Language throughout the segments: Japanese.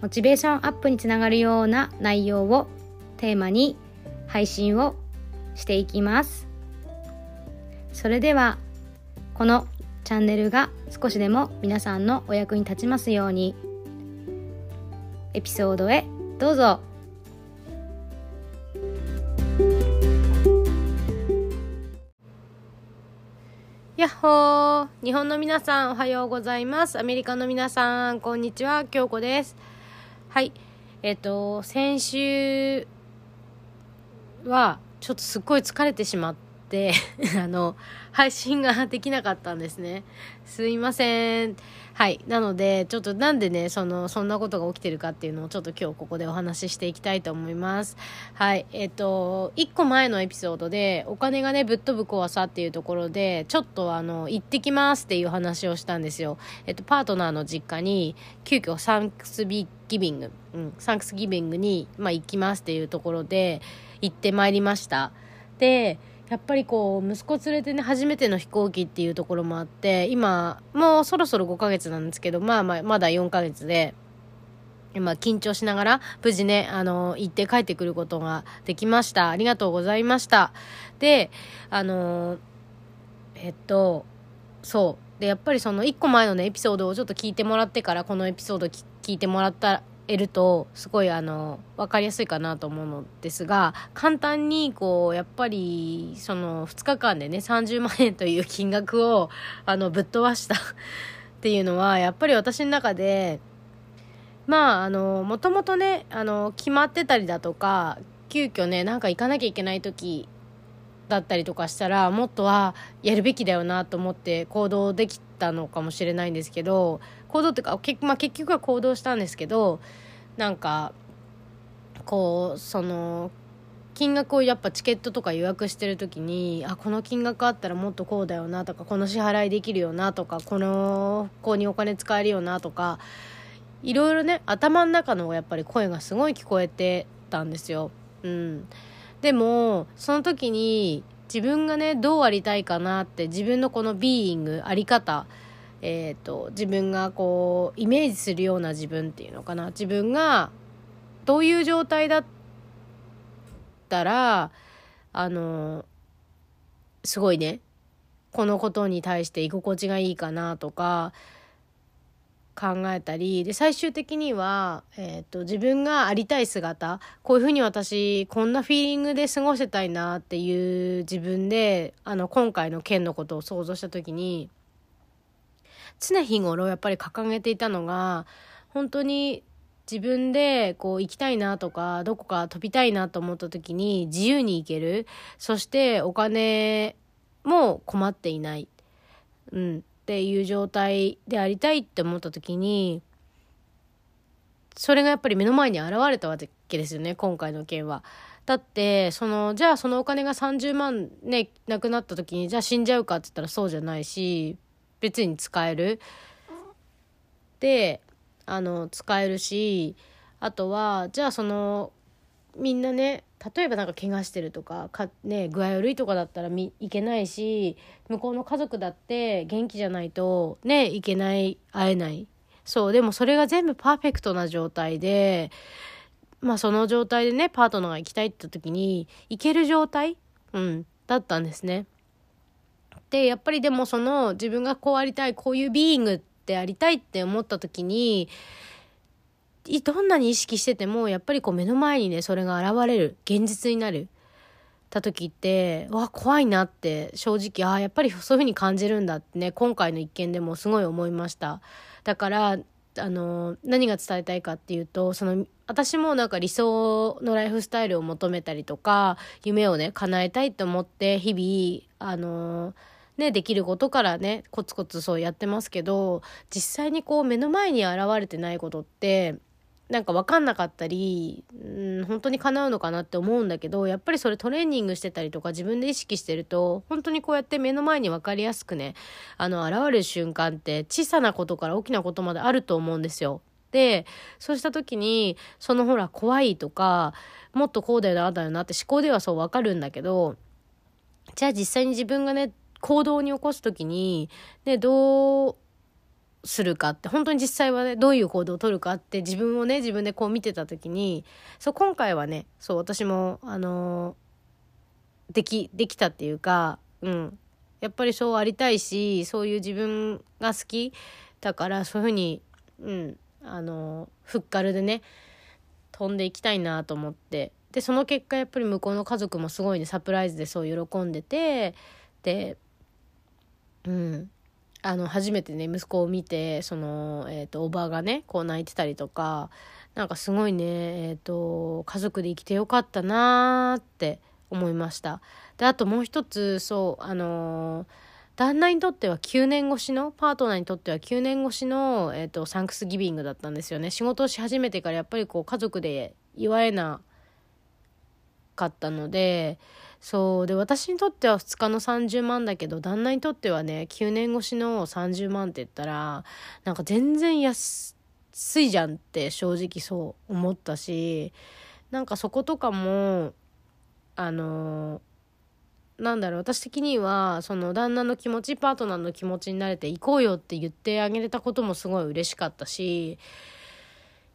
モチベーションアップにつながるような内容をテーマに配信をしていきます。それではこのチャンネルが少しでも皆さんのお役に立ちますようにエピソードへどうぞ。やっほー。日本の皆さんおはようございます。アメリカの皆さんこんにちは。京子です。はい。えっ、と先週はちょっとすっごい疲れてしまって あの配信ができなかったんですね。すいません。はい。なのでちょっとなんでねそのそんなことが起きてるかっていうのをちょっと今日ここでお話ししていきたいと思います。はい。えっ、と1個前のエピソードでお金がねぶっ飛ぶ怖さっていうところでちょっとあの行ってきますっていう話をしたんですよ。えっ、とパートナーの実家に急遽サンクスギビング、うん、サンクスギビングに、まあ、行きますっていうところで行ってまいりました。でやっぱりこう息子連れてね初めての飛行機っていうところもあって今もうそろそろ5ヶ月なんですけどまあまあまだ4ヶ月で今緊張しながら無事ねあの行って帰ってくることができました。ありがとうございました。であのえっとそう。でやっぱりその1個前のねエピソードをちょっと聞いてもらってからこのエピソード聞いてもらったえるとすごいあの分かりやすいかなと思うのですが簡単にこうやっぱりその2日間でね30万円という金額をあのぶっ飛ばした っていうのはやっぱり私の中でまああのもともとねあの決まってたりだとか急遽ねなんか行かなきゃいけない時だったりとかしたらもっとはやるべきだよなと思って行動できたのかもしれないんですけど行動っていうか、けまあ、結局は行動したんですけどなんかこうその金額をやっぱチケットとか予約してる時にあこの金額あったらもっとこうだよなとかこの支払いできるよなとかこの子にお金使えるよなとかいろいろね頭の中のやっぱり声がすごい聞こえてたんですよ。うん、でもその時に自分がねどうありたいかなって自分のこのビーイングあり方えーと、自分がこうイメージするような自分っていうのかな。自分がどういう状態だったらあのすごいねこのことに対して居心地がいいかなとか考えたりで最終的には、えーと、自分がありたい姿こういうふうに私こんなフィーリングで過ごせたいなっていう自分であの今回の件のことを想像した時に常日頃やっぱり掲げていたのが本当に自分でこう行きたいなとかどこか飛びたいなと思った時に自由に行ける。そしてお金も困っていない、うん、っていう状態でありたいって思った時にそれがやっぱり目の前に現れたわけですよね今回の件は。だってそのじゃあそのお金が30万ねなくなった時にじゃあ死んじゃうかって言ったらそうじゃないし別に使える。であの使えるしあとはじゃあそのみんなね例えばなんか怪我してるとかか、ね、具合悪いとかだったらみいけないし向こうの家族だって元気じゃないとねいけない会えないそうでもそれが全部パーフェクトな状態でまあその状態でねパートナーが行きたいって時に行ける状態、うん、だったんですね。でやっぱりでもその自分がこうありたいこういうビーイングってありたいって思った時にどんなに意識しててもやっぱりこう目の前にねそれが現れる現実になるた時ってわ怖いなって正直あやっぱりそういう風に感じるんだってね今回の一件でもすごい思いました。だからあの何が伝えたいかっていうとその私もなんか理想のライフスタイルを求めたりとか夢をね叶えたいと思って日々あのね、できることからねコツコツそうやってますけど実際にこう目の前に現れてないことってなんか分かんなかったり、うん、本当に叶うのかなって思うんだけどやっぱりそれトレーニングしてたりとか自分で意識してると本当にこうやって目の前に分かりやすくねあの現れる瞬間って小さなことから大きなことまであると思うんですよ。でそうした時にそのほら怖いとかもっとこうだよなあだよなって思考ではそう分かるんだけどじゃあ実際に自分がね行動に起こす時に、ね、どうするかって本当に実際はねどういう行動をとるかって自分をね自分でこう見てた時にそう今回はねそう私もあのー、できできたっていうかうん。やっぱりそうありたいしそういう自分が好きだからそういうふうにうんあのー、フッカルでね飛んでいきたいなと思って。でその結果やっぱり向こうの家族もすごいねサプライズでそう喜んでてでうん。あの初めてね息子を見てその、えーと、おばがねこう泣いてたりとかなんかすごいね、えーと、家族で生きてよかったなーって思いました。であともう一つそうあのー、旦那にとっては9年越しのパートナーにとっては9年越しの、えーとサンクスギビングだったんですよね。仕事をし始めてからやっぱりこう家族で祝えなかったのでそう。で私にとっては2日の30万だけど旦那にとってはね9年越しの30万って言ったらなんか全然安いじゃんって正直そう思ったしなんかそことかもあのなんだろう私的にはその旦那の気持ちパートナーの気持ちになれて行こうよって言ってあげれたこともすごい嬉しかったし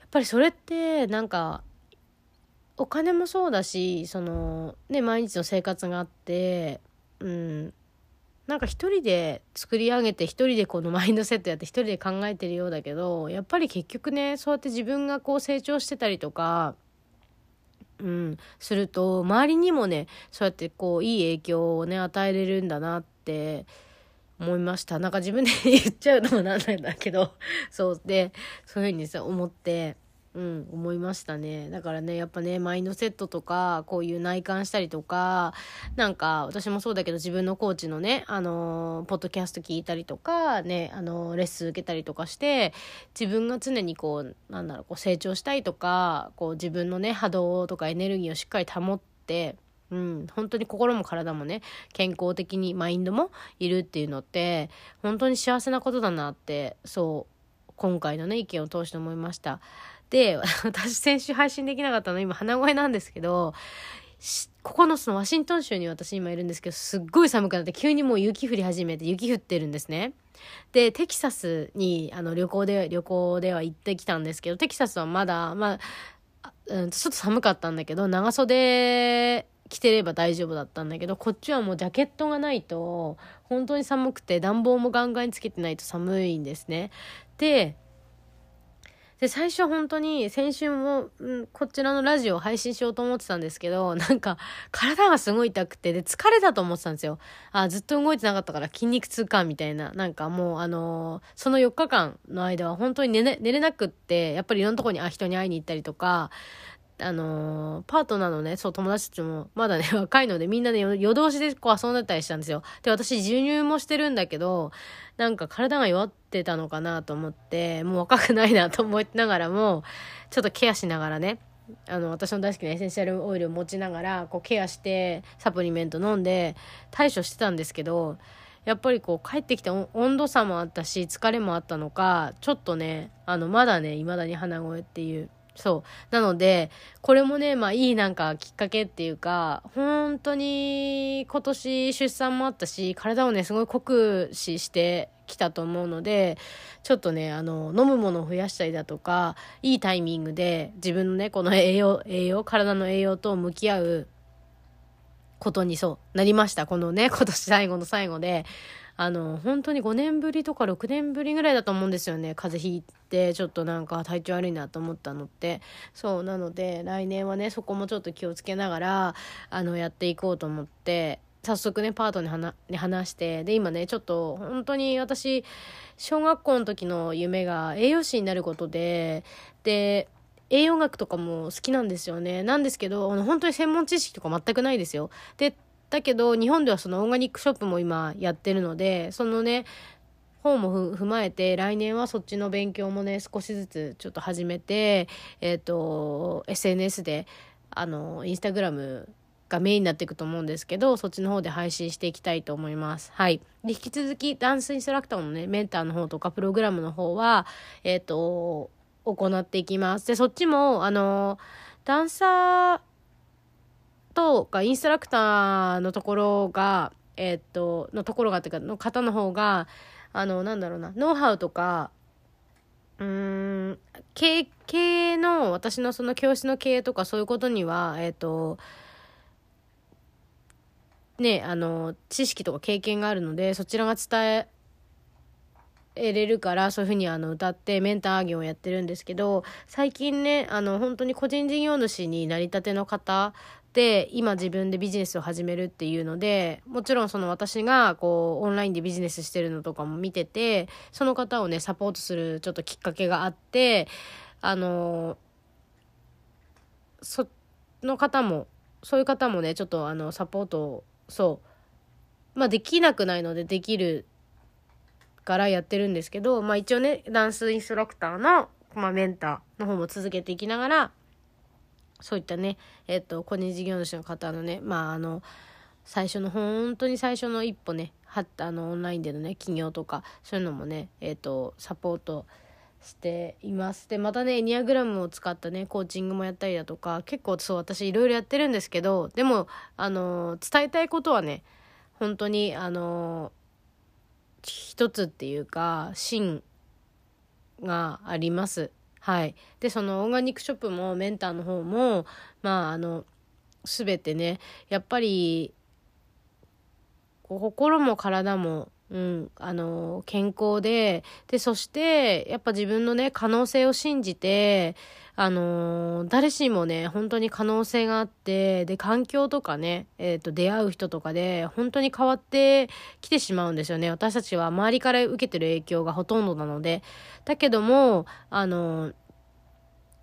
やっぱりそれってなんかお金もそうだしそのね毎日の生活があってうんなんか一人で作り上げて一人でこのマインドセットやって一人で考えてるようだけどやっぱり結局ねそうやって自分がこう成長してたりとかうん、すると周りにもねそうやってこういい影響をね与えれるんだなって思いました。なんか自分で 言っちゃうのもなんなんだけどそうでそういうふうにさ思って。うん、思いましたね。だからね、やっぱね、マインドセットとか、こういう内観したりとか、なんか、私もそうだけど、自分のコーチのね、あのー、ポッドキャスト聞いたりとか、ね、あのー、レッスン受けたりとかして、自分が常にこう、なんだろう、こう成長したいとか、こう自分のね、波動とかエネルギーをしっかり保って、うん、本当に心も体もね、健康的にマインドもいるっていうのって、本当に幸せなことだなって、そう、今回のね、意見を通して思いました。で、私先週配信できなかったの今鼻声なんですけど、9つのワシントン州に私今いるんですけど、すっごい寒くなって急にもう雪降り始めて雪降ってるんですね。で、テキサスにあの旅行で、旅行では行ってきたんですけど、テキサスはまだ、まあ、うん、ちょっと寒かったんだけど、長袖着てれば大丈夫だったんだけど、こっちはもうジャケットがないと、本当に寒くて暖房もガンガンつけてないと寒いんですね。で、で、最初本当に先週も、ん、こちらのラジオを配信しようと思ってたんですけど、なんか体がすごい痛くて、で、疲れたと思ってたんですよ。あ、ずっと動いてなかったから筋肉痛かみたいな。なんかもうあのー、その4日間の間は本当に寝れ寝れなくって、やっぱりいろんなとこにあ人に会いに行ったりとか、あのー、パートナーのね、そう、友達たちも、まだね、若いので、みんなね、夜通しでこう遊んでたりしたんですよ。で、私、授乳もしてるんだけど、なんか体が弱ってたのかなと思って、もう若くないなと思いながらも、ちょっとケアしながらね、あの、私の大好きなエッセンシャルオイルを持ちながら、こう、ケアして、サプリメント飲んで、対処してたんですけど、やっぱりこう帰ってきた温度差もあったし疲れもあったのかちょっとねあのまだね未だに鼻声っていうそう。なので、これもね、まあいいなんかきっかけっていうか、本当に今年出産もあったし、体をね、すごい酷使してきたと思うので、ちょっとね、あの、飲むものを増やしたりだとか、いいタイミングで自分のね、この栄養、栄養、体の栄養と向き合うことにそうなりました。このね、今年最後の最後で。あの、本当に5年ぶりとか6年ぶりぐらいだと思うんですよね。風邪ひいて、ちょっとなんか体調悪いなと思ったのって。そう、なので、来年はね、そこもちょっと気をつけながら、あの、やっていこうと思って、早速ね、パートに話に話して、で、今ね、ちょっと、本当に私、小学校の時の夢が栄養士になることで、で、栄養学とかも好きなんですよね。なんですけど、本当に専門知識とか全くないですよ。で、だけど日本ではそのオーガニックショップも今やってるのでそのね方も踏まえて来年はそっちの勉強もね少しずつちょっと始めてえっ、ー、と SNS であのインスタグラムがメインになっていくと思うんですけどそっちの方で配信していきたいと思います。はい。で引き続きダンスインストラクターのねメンターの方とかプログラムの方はえっ、ー、と行っていきます。でそっちもあのダンサーとかインストラクターのところがえっ、とのところがっていうかの方の方があの、なんだろうな、ノウハウとか、うーん、経営の、私のその教室の経営とかそういうことには、えっ、と、ね、あの、知識とか経験があるので、そちらが伝えれるからそういうふうにあの歌ってメンター業をやってるんですけど最近ねあの本当に個人事業主になりたての方今自分でビジネスを始めるっていうのでもちろんその私がこうオンラインでビジネスしてるのとかも見ててその方をねサポートするちょっときっかけがあってあのその方もそういう方もねちょっとあのサポートをそうまあできなくないのでできるからやってるんですけどまあ一応ねダンスインストラクターの、まあ、メンターの方も続けていきながらそういったね、えっ、と、個人事業主の方のね、まあ、あの、最初の、本当に最初の一歩ね、はあの、オンラインでのね、企業とか、そういうのもね、えっ、と、サポートしています。で、またね、エニアグラムを使ったね、コーチングもやったりだとか、結構そう、私いろいろやってるんですけど、でも、あの、伝えたいことはね、本当に、あの、一つっていうか、芯があります。はい。で、そのオーガニックショップもメンターの方も、まあ、あの、すべてね、やっぱり、心も体も、うん、あの、健康で、で、そして、やっぱ自分のね、可能性を信じて、あのー、誰しもね、本当に可能性があって、で、環境とかね、えっ、ー、と、出会う人とかで、本当に変わってきてしまうんですよね。私たちは周りから受けてる影響がほとんどなので。だけども、あのー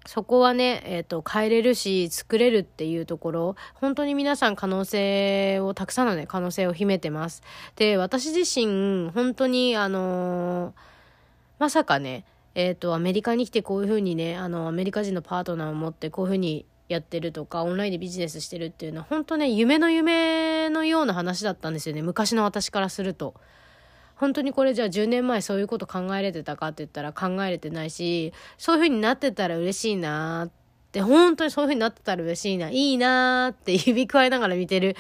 そこはね、えっ、ー、と、変えれるし、作れるっていうところ、本当に皆さん可能性を、たくさんのね、可能性を秘めてます。で、私自身、本当に、あのー、まさかね、えっ、ー、と、アメリカに来てこういうふうにね、あの、アメリカ人のパートナーを持ってこういうふうにやってるとか、オンラインでビジネスしてるっていうのは、本当ね、夢の夢のような話だったんですよね。昔の私からすると。本当にこれじゃあ10年前そういうこと考えれてたかって言ったら考えれてないし、そういう風になってたら嬉しいなって、本当にそういう風になってたら嬉しいな、いいなって指くわえながら見てる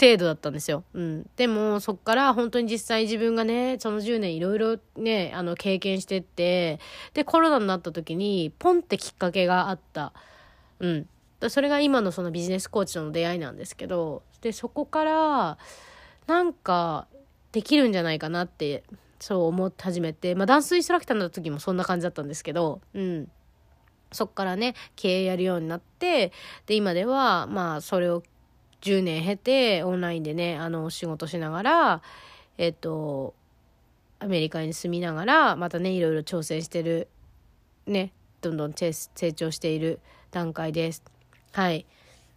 程度だったんですよ。うん。でも、そっから本当に実際自分がね、その10年いろいろね、あの、経験してって、で、コロナになった時に、ポンってきっかけがあった。うん。それが今のそのビジネスコーチとの出会いなんですけど、で、そこから、なんか、できるんじゃないかなって、そう思って始めて、まあ、ダンスインストラクターの時もそんな感じだったんですけど、うん。そっからね、経営やるようになって、で、今では、まあ、それを10年経て、オンラインでね、あの、仕事しながら、えっと、アメリカに住みながら、またね、いろいろ挑戦してる、ね、どんどん成長している段階です。はい。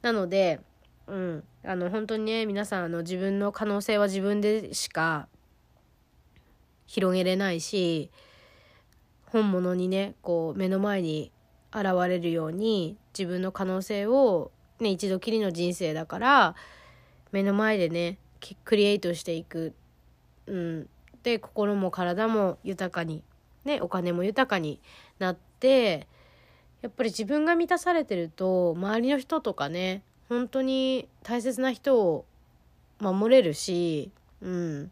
なので、うん、あの本当にね皆さんあの自分の可能性は自分でしか広げれないし本物にねこう目の前に現れるように自分の可能性を、ね、一度きりの人生だから目の前でねクリエイトしていく、うん、で心も体も豊かに、ね、お金も豊かになってやっぱり自分が満たされてると周りの人とかね本当に大切な人を守れるし、うん。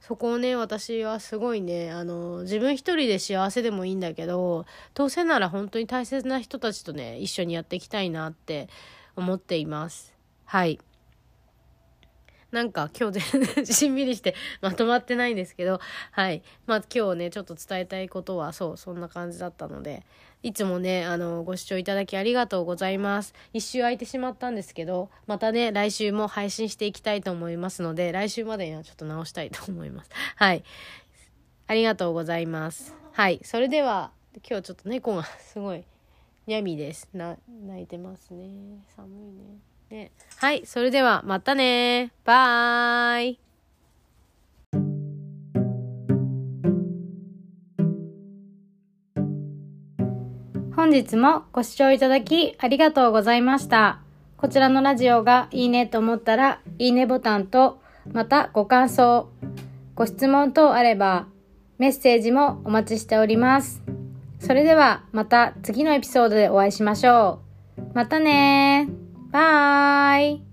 そこをね、私はすごいね、あの、自分一人で幸せでもいいんだけど、どうせなら本当に大切な人たちとね、一緒にやっていきたいなって思っています。はい。なんか今日全然 しんみりしてまとまってないんですけど、はい。まあ今日ね、ちょっと伝えたいことはそう、そんな感じだったので、いつもね、あの、ご視聴いただきありがとうございます。一周空いてしまったんですけど、またね、来週も配信していきたいと思いますので、来週までにはちょっと直したいと思います。はい。ありがとうございます。はい。それでは、今日ちょっと猫が すごい、にゃみです。な、泣いてますね。寒いね。ね。はい、それではまたね。バイ。本日もご視聴いただきありがとうございました。こちらのラジオがいいねと思ったら、いいねボタンと、またご感想、ご質問等あれば、メッセージもお待ちしております。それではまた次のエピソードでお会いしましょう。またねバイ